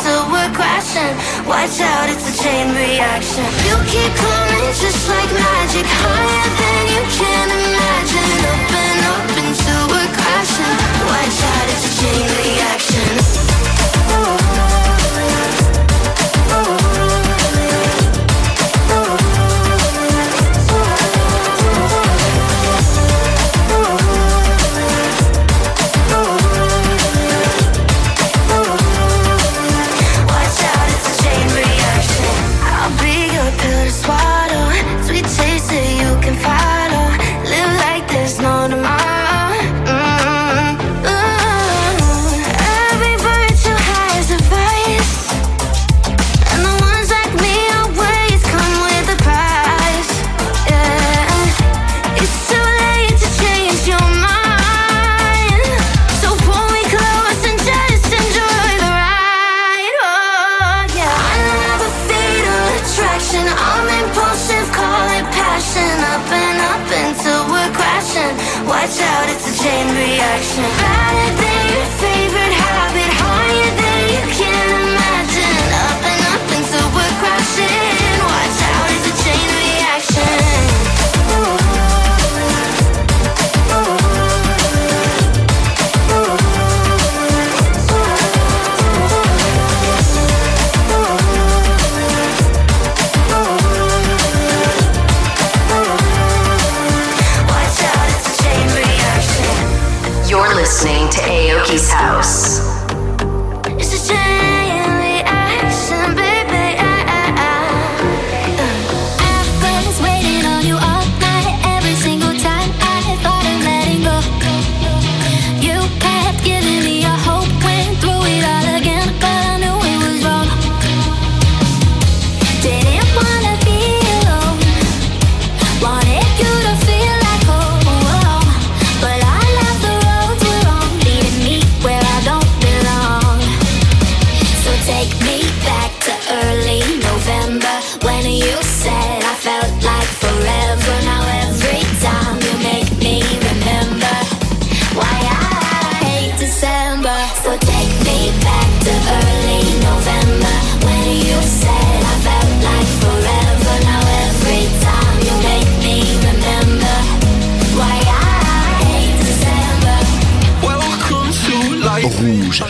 until we're crashing Watch out, it's a chain reaction. You keep coming just like magic Higher than you can imagine. Open up until we're crashing Watch out, it's a chain reaction. listening to Aoki's House.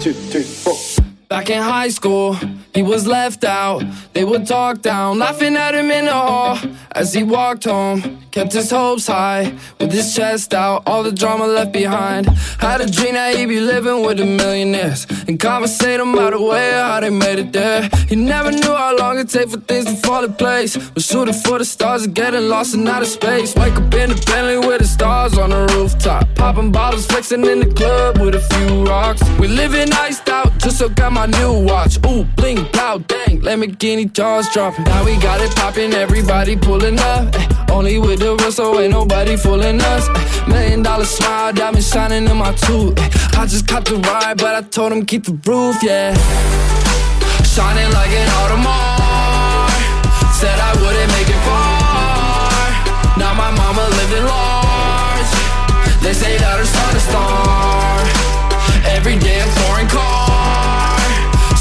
two, three, four. Back in high school, he was left out. They would talk down, laughing at him in the hall as he walked home. Kept his hopes high with his chest out, all the drama left behind. Had a dream that he'd be living with the millionaires and conversate about the way how they made it there. He never knew how long it'd take for things to fall in place. Was shooting for the stars and getting lost in outer space. Wake up in the Bentley with the stars on the rooftop, popping bottles, flexing in the club with a few rocks. We living iced out, just so got my new watch. Ooh, bling, blow, dang, Lamborghini jaws dropping. Now we got it popping, everybody pulling up. eh, only with the real, so ain't nobody fooling us. eh. million dollar smile, diamond shining in my tooth. eh. I just caught the ride, but I told him keep the roof, yeah. Shining like an Audemars. Said I wouldn't make it far. Now my mama living large. They say that her son a star. Every day a foreign car.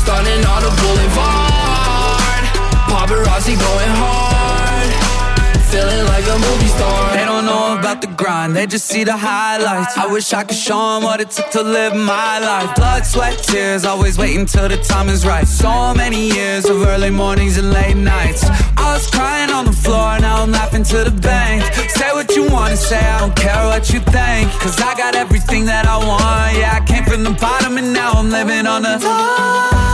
Stunning on the boulevard. Paparazzi going hard. Feeling like a movie star. They don't know about the grind, they just see the highlights. I wish I could show them what it took to live my life. Blood, sweat, tears, always waiting till the time is right. So many years of early mornings and late nights. I was crying on the floor, now I'm laughing to the bank. Say what you wanna say, I don't care what you think. Cause I got everything that I want. Yeah, I came from the bottom and now I'm living on the top.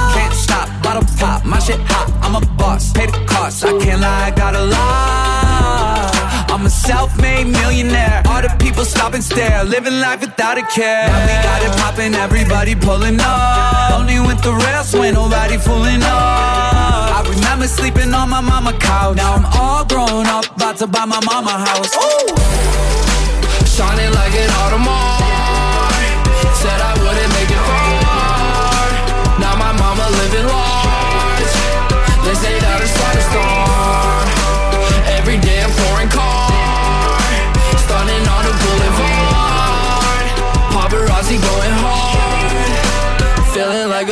Bottle pop, my shit hot, I'm a boss. Pay the cost, I can't lie, I got a lot. I'm a self-made millionaire. All the people stop and stare, living life without a care. Now we got it popping, everybody pulling up. Only with the rest, when nobody fooling up. I remember sleeping on my mama couch. Now I'm all grown up, about to buy my mama house. Ooh. Shining like an Audemars Said I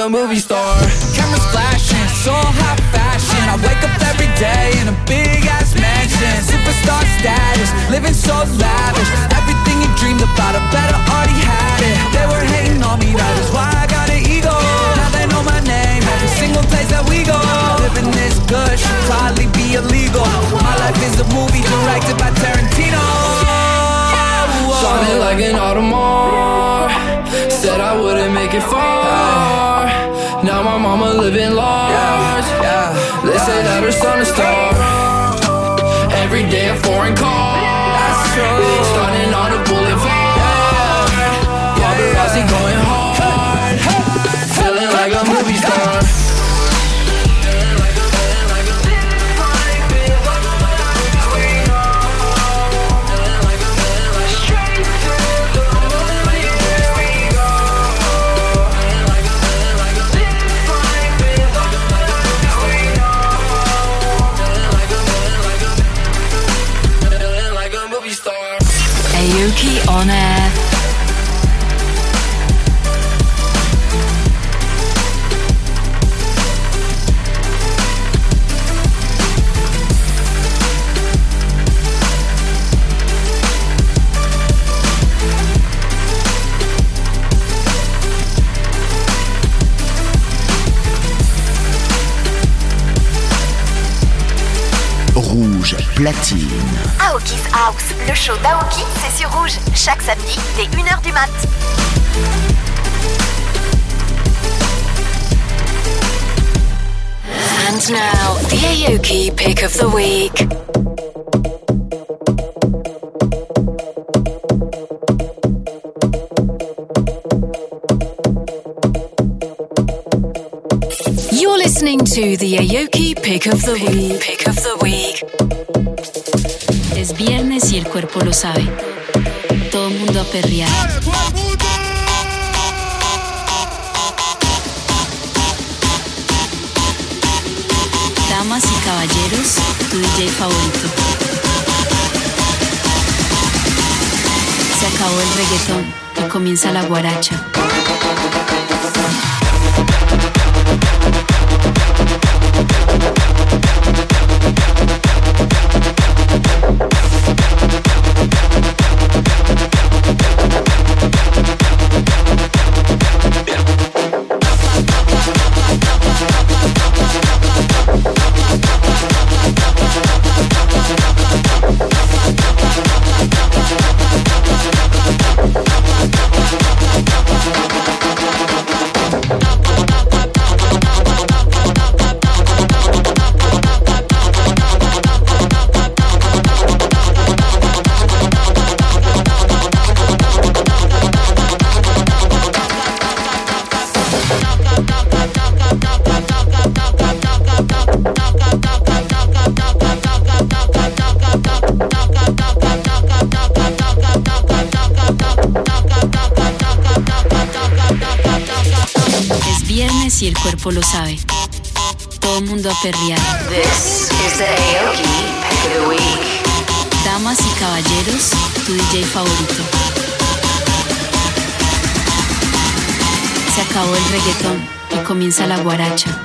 a movie star Cameras flashing, so high fashion. I wake up every day in a big ass mansion. Superstar status, living so lavish. Everything you dreamed about, I better already had it. They were hating on me, that is why I got an ego. Now they know my name, every single place that we go. Living this good should probably be illegal. My life is a movie directed by Tarantino. Shining like an Audemars Said I wouldn't make it far Now my mama living large. Yeah, They say that her son a star Every day a foreign car Stunning on the boulevard Aoki's House, le show d'Aoki, c'est sur Rouge. Chaque samedi, dès 1h du mat. And now, the Aoki pick of the week. You're listening to the Aoki pick of the week. Pick of the week. Es viernes y el cuerpo lo sabe. Todo mundo a perrear. Damas y caballeros, tu DJ favorito. Se acabó el reggaetón y comienza la guaracha. lo sabe. Todo el mundo a perrear. Damas y caballeros, tu DJ favorito. Se acabó el reggaetón y comienza la guaracha.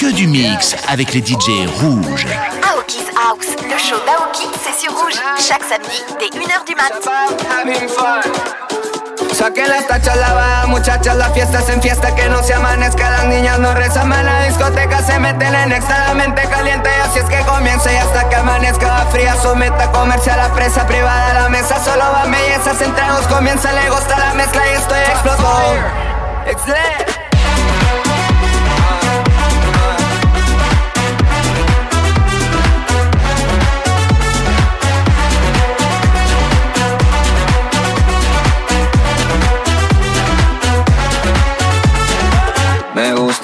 que du mix avec les DJ rouges. Aoki's House, le show d'Aoki, c'est sur rouge. Chaque samedi, dès 1h du mat. Saque las tachas lavadas, muchachas, la fiesta se enfiesta Que no se amanezca, las niñas no rezan a la discoteca Se meten en extremadamente caliente Así es que comienza y hasta que amanezca va fría Someta comerse a la presa privada la mesa Solo van bellezas entre nos comienza Le gusta la mezcla y estoy explotó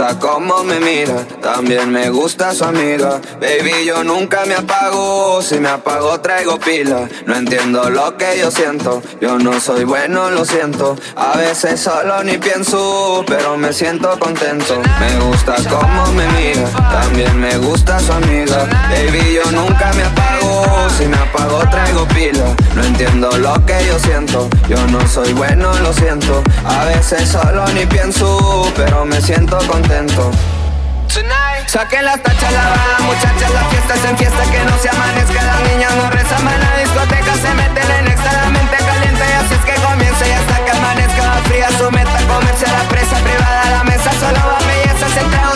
saco cómo me mira. También me gusta su amiga. Baby, yo nunca me apago. Si me apago, traigo pila. No entiendo lo que yo siento. Yo no soy bueno, lo siento. A veces solo ni pienso, pero me siento contento. Me gusta cómo me mira. También me gusta su amiga. Baby, yo nunca me apago. Si me apago, traigo pila. No entiendo lo que yo siento. Yo no soy bueno, lo siento. A veces solo ni pienso, pero me siento contento. Saquen las tachas, la baja, muchachas, la fiesta es en fiesta que no se amanezca. Las niñas no rezan, van a discoteca, se meten en extra, la mente caliente y así es que comienza y hasta que amanezca fría su meta, comerse la presa privada, la mesa solo va belleza, centrado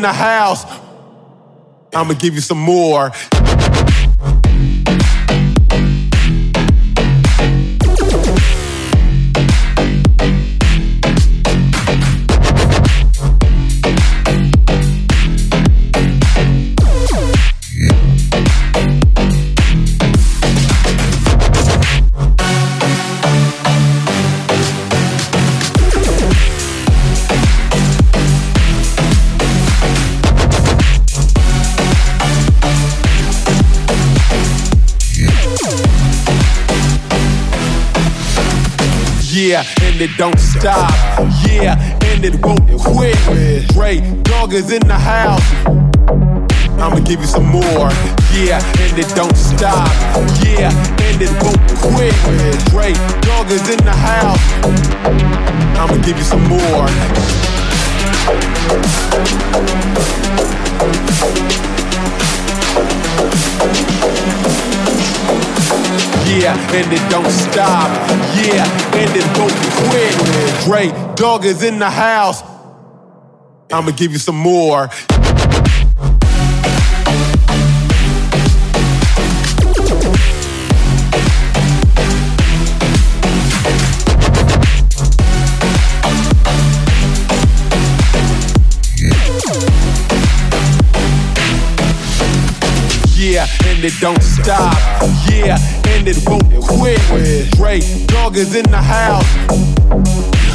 In the house. I'ma give you some more. Yeah, and it don't stop. Yeah, and it won't quit. Dre, dog is in the house. I'ma give you some more. Yeah, and it don't stop. Yeah, and it won't quit. Dre, dog is in the house. I'ma give you some more. Yeah, and it don't stop. Yeah, and it won't quit. Dre, dog is in the house. I'ma give you some more. And it don't stop. Yeah, and it won't quit. Dre, dog is in the house.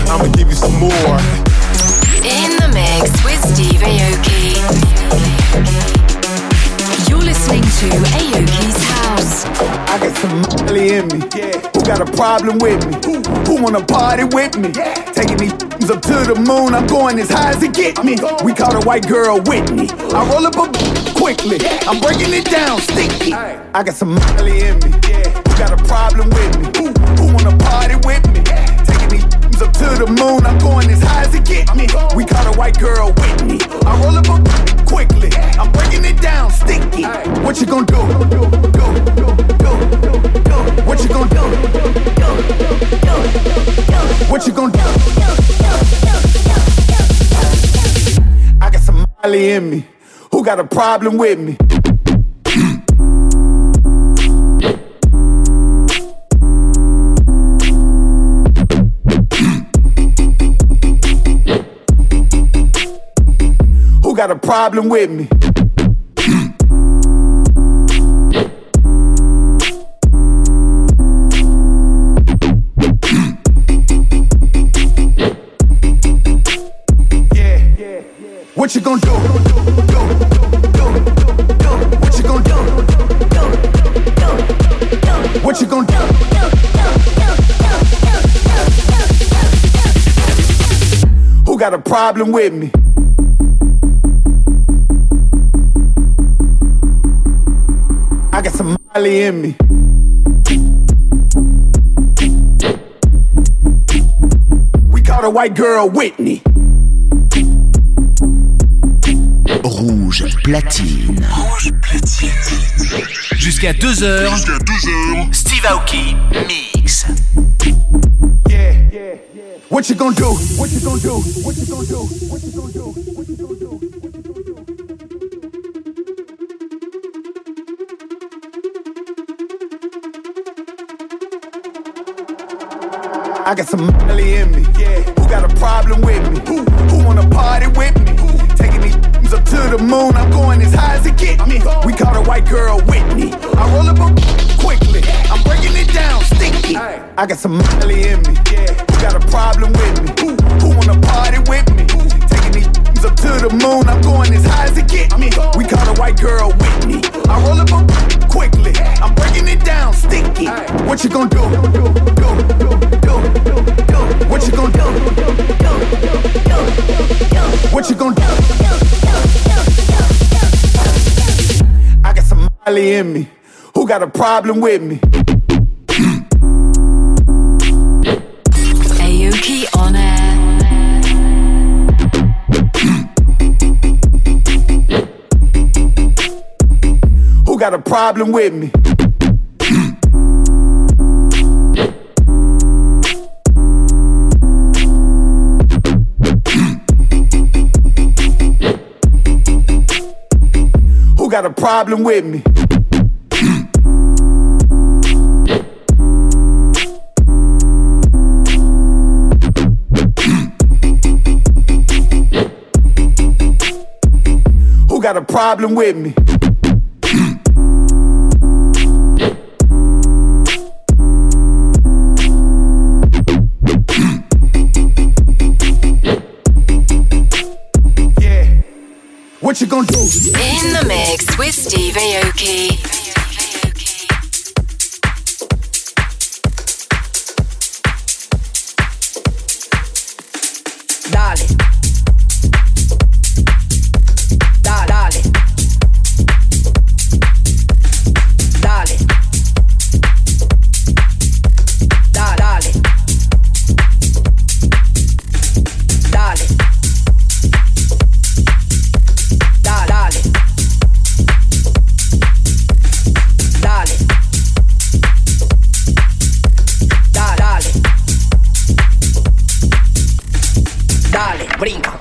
I'ma give you some more. In the mix with Steve Aoki. You're listening to Aoki's House. I got some Molly in me. Who got a problem with me? Who, who wanna party with me? Taking these up to the moon. I'm going as high as it get me. We call a white girl Whitney. I roll up a quickly. I'm breaking it down sticky. I got some Molly in me. Who got a problem with me? Who, who wanna party with me? Taking these up to the moon. I'm going as high as it get me. We call a white girl Whitney. I roll up a quickly. I'm breaking it down sticky. What you gonna do? What you gonna do? What you gonna do? I got some Molly in me. Got a problem with me? Who got a problem with me? What you gonna do? What you What you gonna do? Who got a problem with me? I got some Molly in me. We call a white girl Whitney. Rouge platine. Jusqu'à 2h. Jusqu'à 2h. Steve Aoki mix. What you gonna do? What you gonna do? What you gonna do? What you gonna do? What you gonna do? I got some Molly in me. Who got a problem with me? Who, who wanna party with me? Taking these up to the moon. I'm going as high as it get me. We call a white girl Whitney. I roll up a quickly. I'm breaking it down sticky. I got some Molly in me. Who got a problem with me? Who, who wanna party with me? Taking these up to the moon. I'm going as high as it get me. We call a white girl Whitney. I roll up a quickly. I'm breaking it down sticky. What you gonna do? Molly in me. Who got a problem with me? Aoki on air. Who got a problem with me? Got a problem with me? Who got a problem with me? What you gonna do? In the mix with Steve Aoki.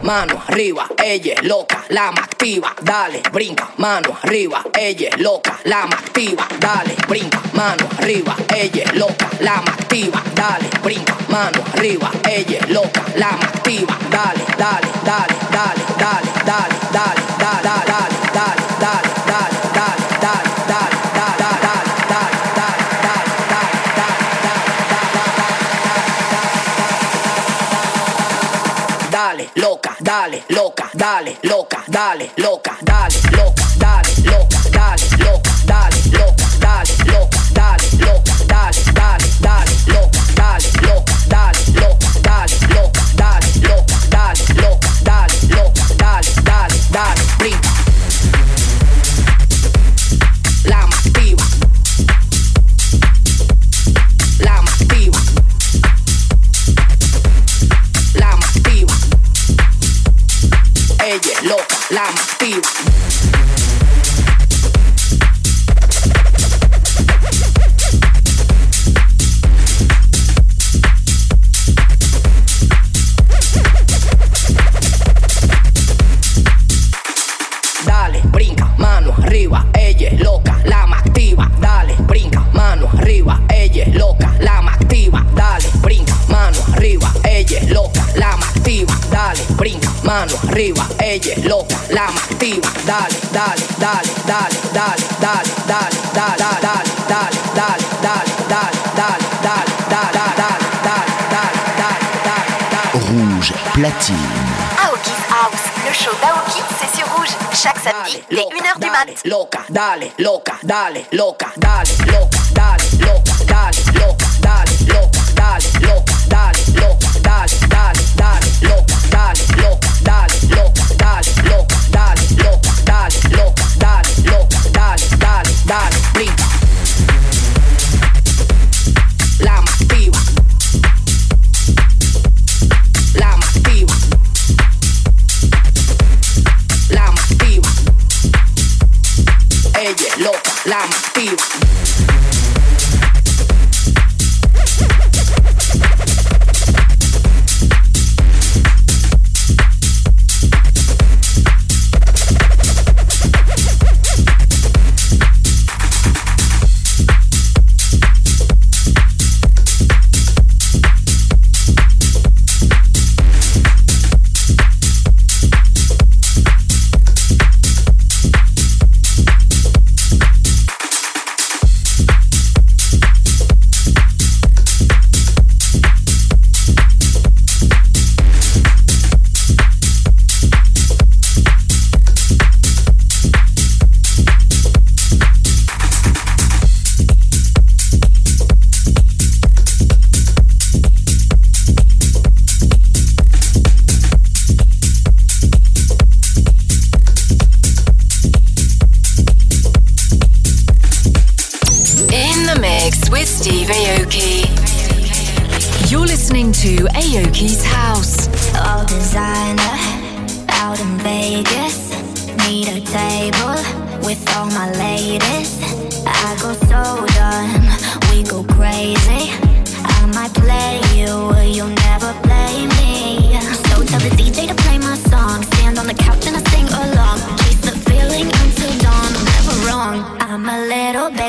mano arriba, ella es loca, lama activa, dale, brinca, mano arriba, ella es loca, lama activa, dale, brinca, mano arriba, ella loca, lama activa, dale, brinca, mano arriba, ella loca, lama activa, dale, dale, dale, dale, dale, dale, dale, dale, dale, dale, dale, dale, dale. loca, dale, loca, dale, loca, dale, loca, dale, loca. dale, dale, dale, dale, dale, dale, dale, dale, dale, dale, dale, dale, dale, dale, dale, dale, dale, dale, dale, Rouge platine. Aoki's House, le show d'Aoki, c'est sur Rouge, chaque samedi dès 1h du mat. Loca, dale, loca, dale, loca, dale, loca, dale, loca, dale, loca, dale, loca.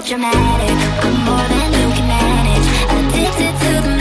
dramatic. I'm more than you can manage. Addicted to the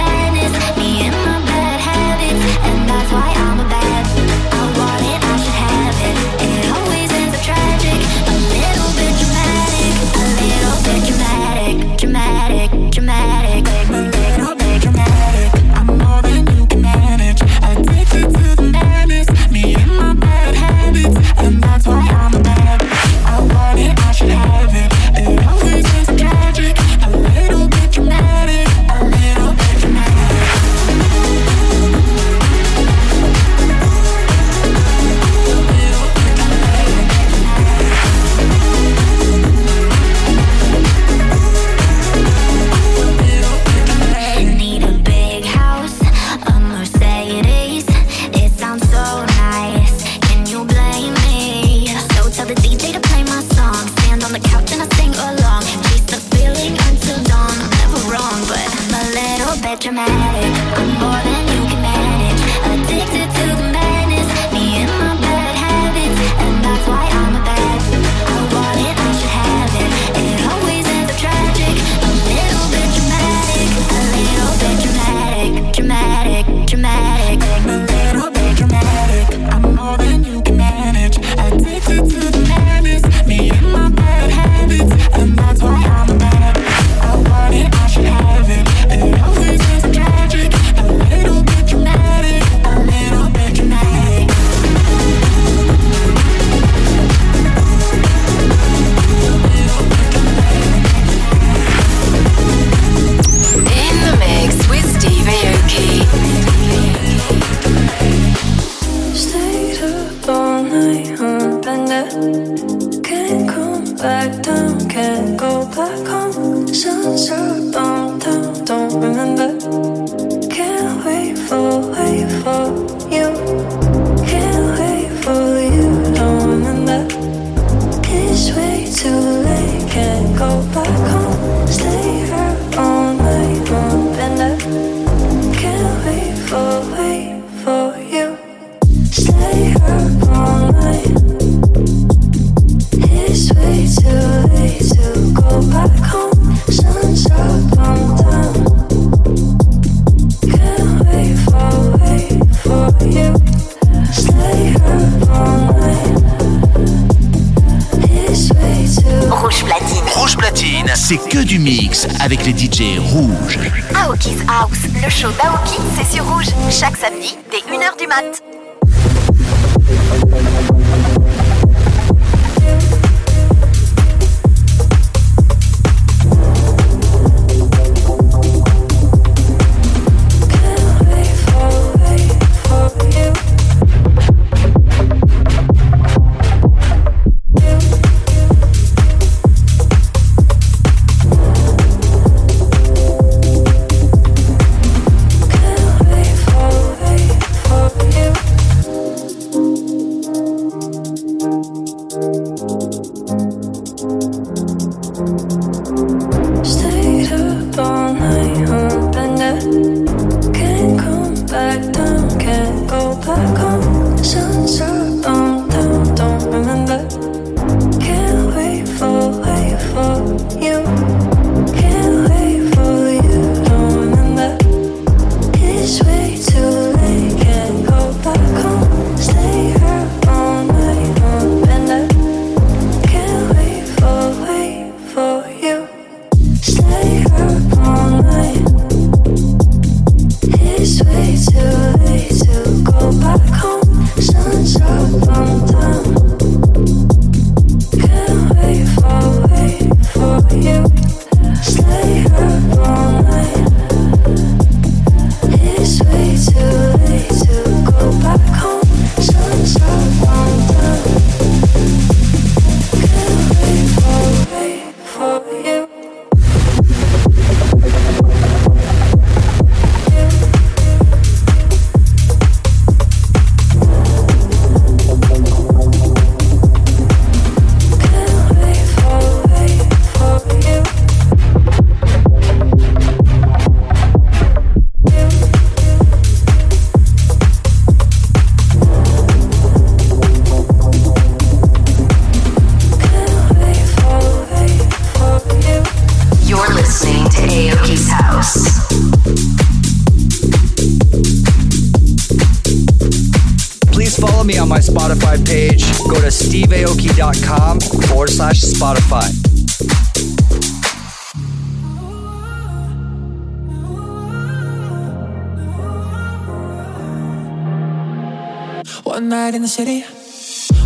One night in the city,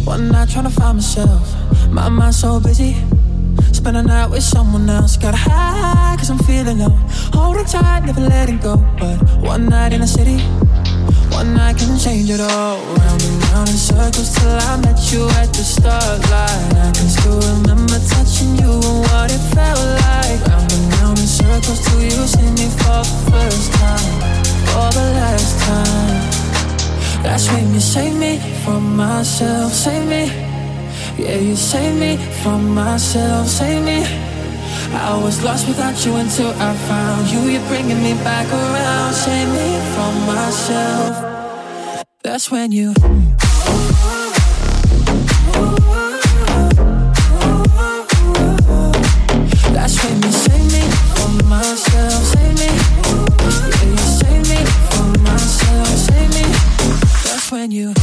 one night trying to find myself. My mind so busy. Spend a night with someone else. Got high, cause I'm feeling low. Holding tight, never letting go. But one night in the city, one night can change it all. Round and round in circles till I met you at the start line. I can still remember touching you and what it felt like. Round and round in circles till you see me for the first time. For the last time. That's when you save me from myself, save me. Yeah, you save me from myself, save me. I was lost without you until I found you. You're bringing me back around, save me from myself. That's when you. When you.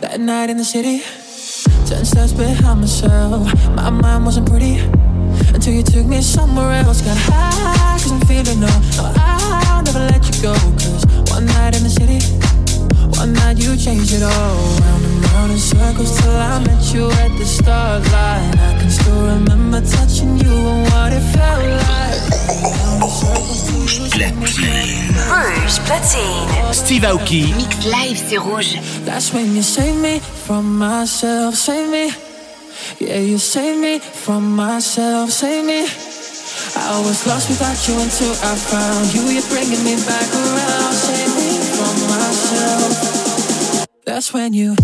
That night in the city, ten steps behind myself. My mind wasn't pretty until you took me somewhere else. Got high, cause I'm feeling no. Oh, no, I'll never let you go. Cause one night in the city, one night you changed it all. Round and round in circles till I met you at the start line. I can still remember touching you and what it felt like. Rouge platine. Rouge platine. Steve Aoki. mixed live, c'est rouge. That's when you save me from myself, save me. Yeah, you save me from myself, save me. I was lost without you until I found you. You're bringing me back around, save me from myself. That's when you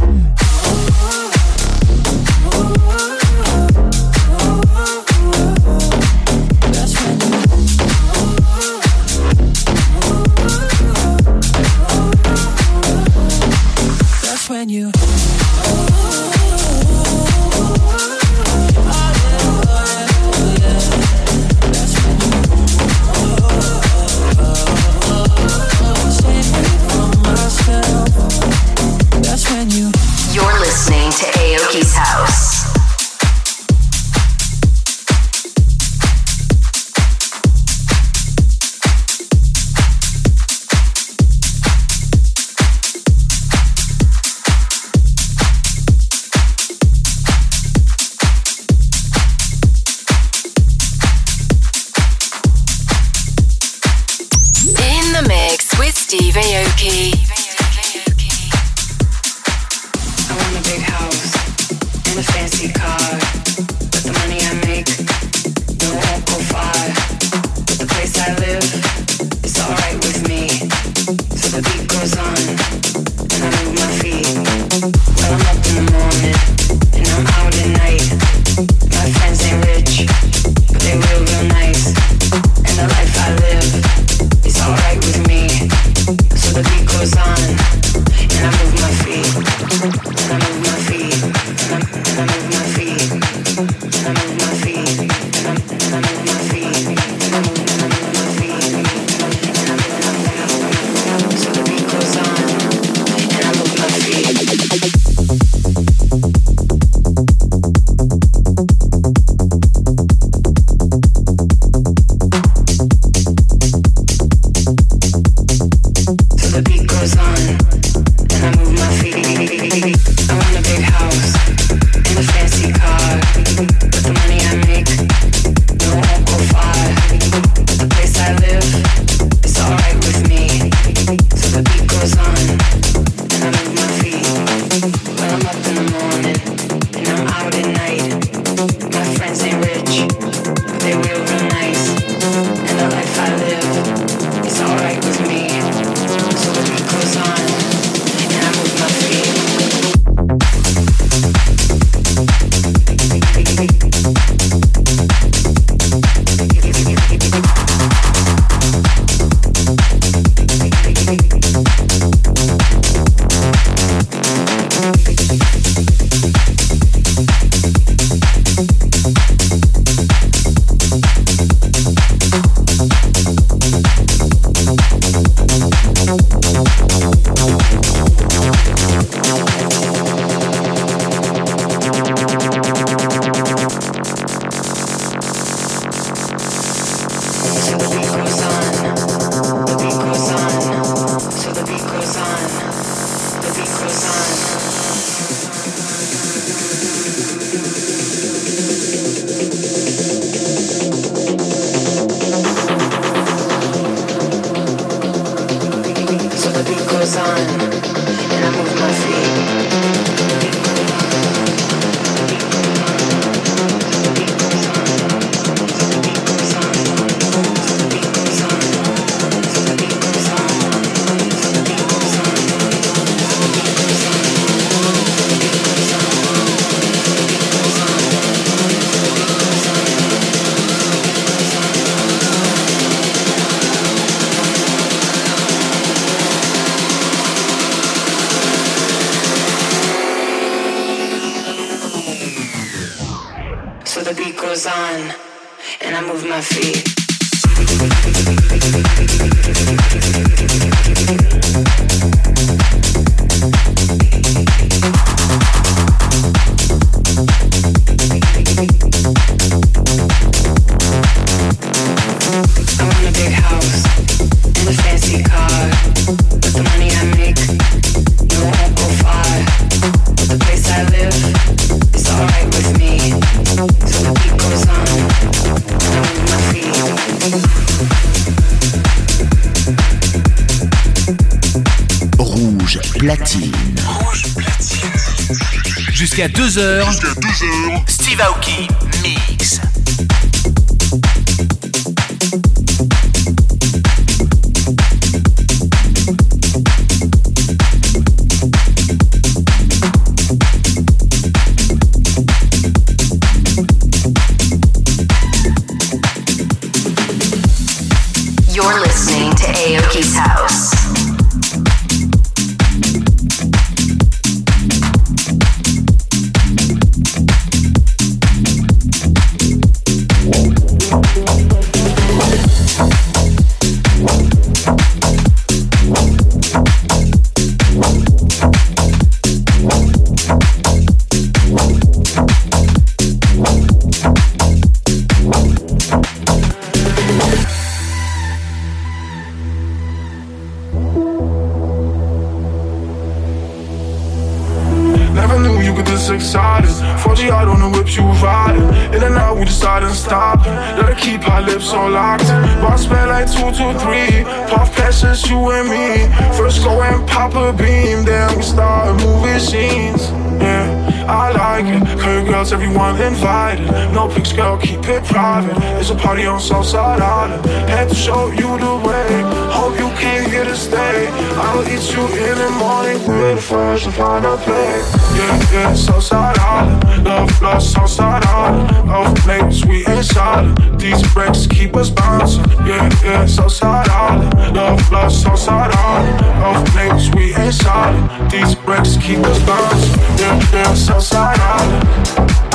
No pics, girl, keep it private. It's a party on Southside Island. Had to show you the way. Hope you came here to stay. I'll eat you in the morning. We're the first to find a place. Yeah, yeah, Southside Island. Love, love, Southside Island. Love, late, sweet and silent. These breaks keep us bouncing. Yeah, yeah, Southside Island. Love, love, Southside Island. Love, late, sweet and silent. These breaks keep us bouncing. Yeah, yeah, Southside Island.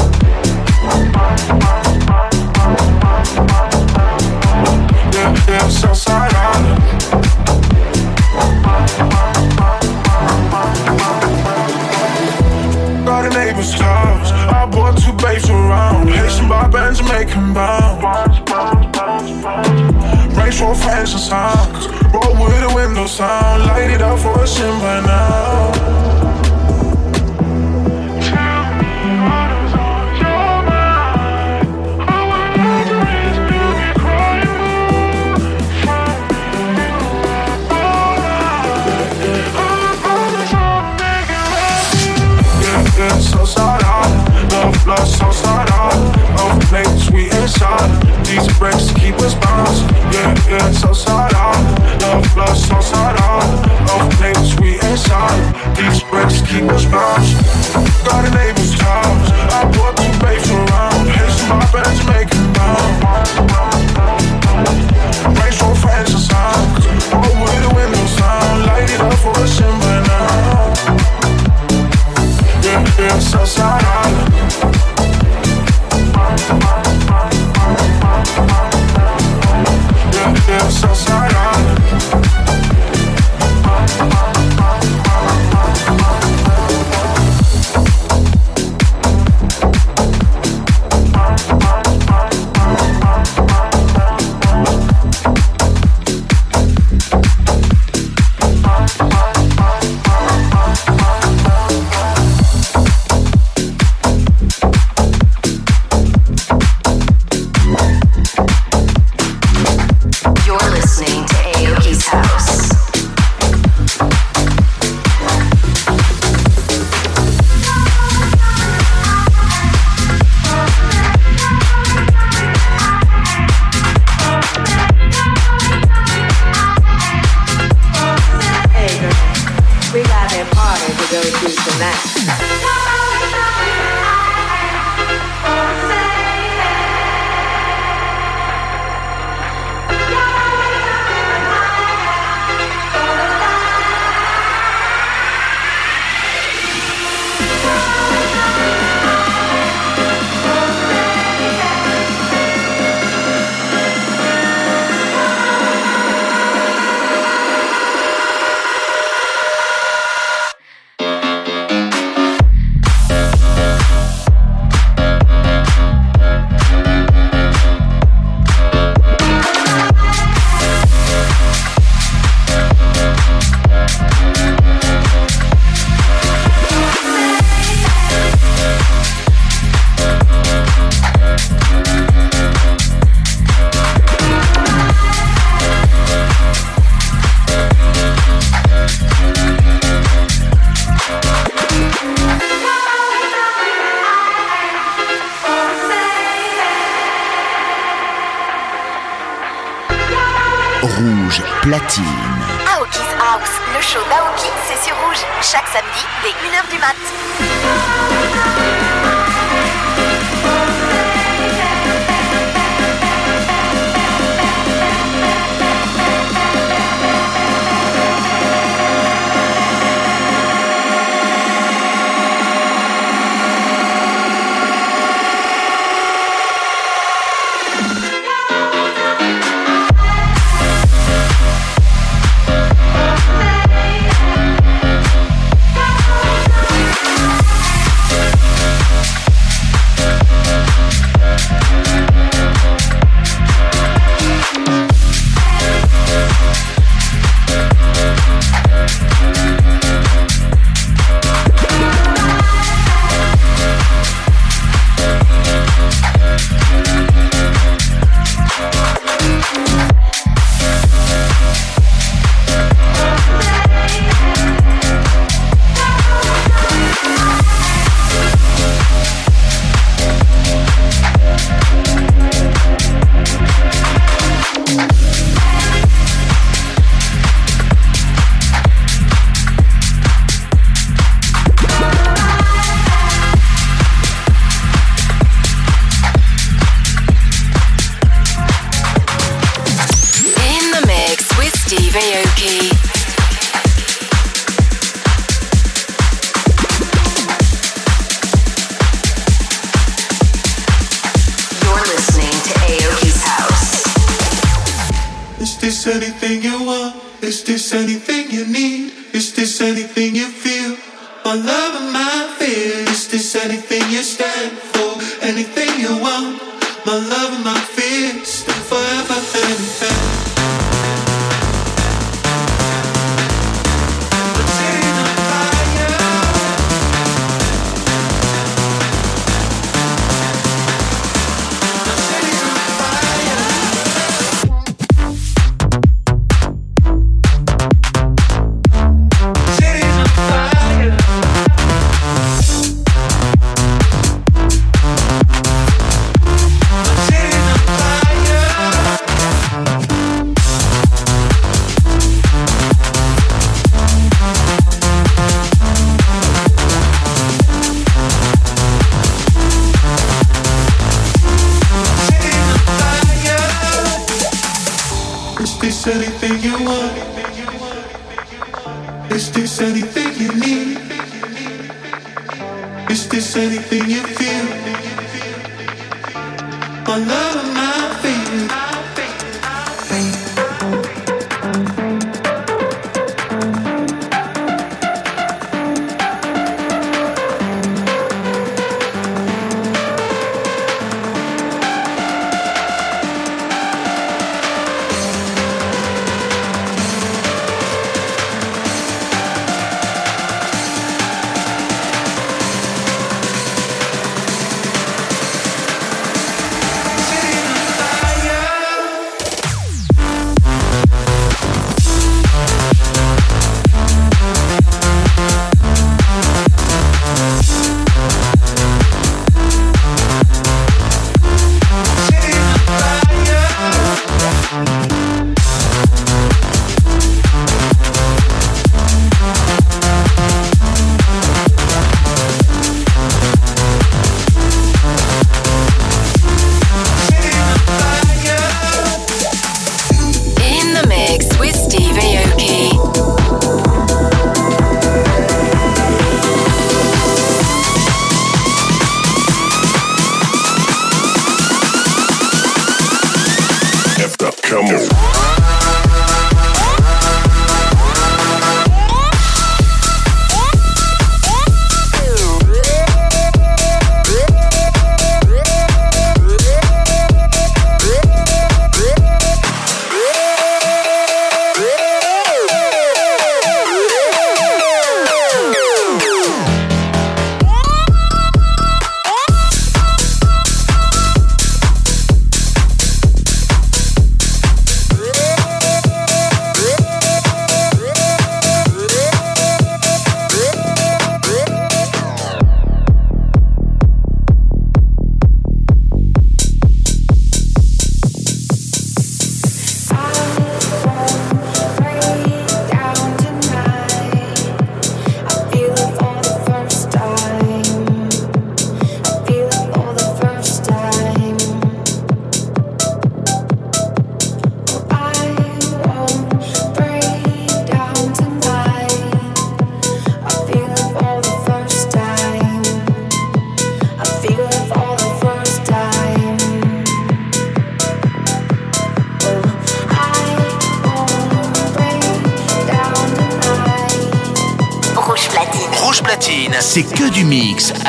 For ancient songs, roll with the window sound. Light it up for a sin by now. Yeah, yeah, Southside Island. Love, love, Southside Island. Love, late, sweet and. These breaks keep us bouncing. Yeah, yeah, Southside Island. Love, love, Southside Island. Love, late, sweet and. These breaks keep us bouncing. Got a neighbor's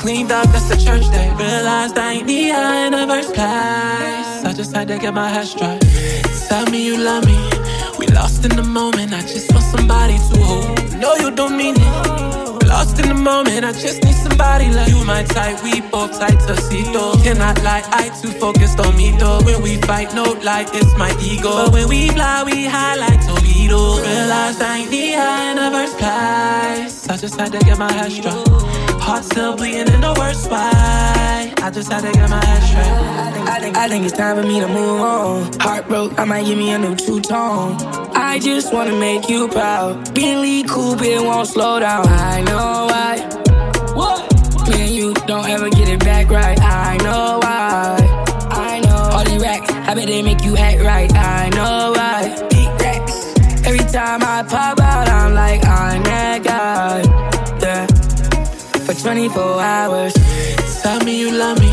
Cleaned up, that's the church day. Realized I ain't need her in the first place. I just had to get my head straight. Tell me you love me. We lost in the moment. I just want somebody to hold. No, you don't mean it. Lost in the moment, I just need somebody like you. My type, we both tight to see though. Cannot lie, I too focused on me though. When we fight, no lie, it's my ego. But when we fly, we high like torpedoes. Realized I ain't need her in the first place. I just had to get my head straight. Heart still bleeding in the worst way. I just had to get my head straight. I think, I think it's time for me to move on. Heart broke, I might give me a new two tone. I just wanna make you proud. Bentley coupe, it won't slow down. I know why. What? Me and you don't ever get it back right. I know why. I know. All these racks, I bet they make you act right. I know why. Big racks. Every time I pop 24 hours. Tell me you love me.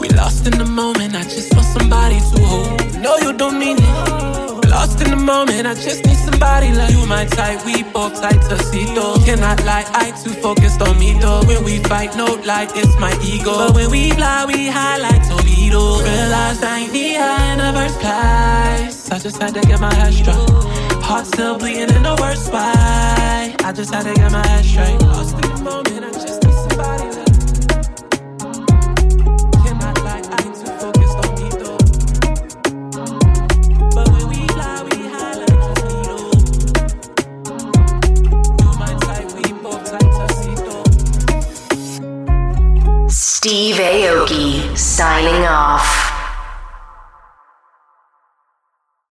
We lost in the moment. I just want somebody to hold. No, you don't mean it. Lost in the moment. I just need somebody like you. My type, we both tight to see though. Cannot lie, I too focused on me though. When we fight, no lie, it's my ego. But when we fly, we high like torpedoes. Realized I ain't need her in the first place. I just had to get my head straight. Heart still bleeding in the worst way. I just had to get my head straight. Lost in the moment. Steve Aoki signing off.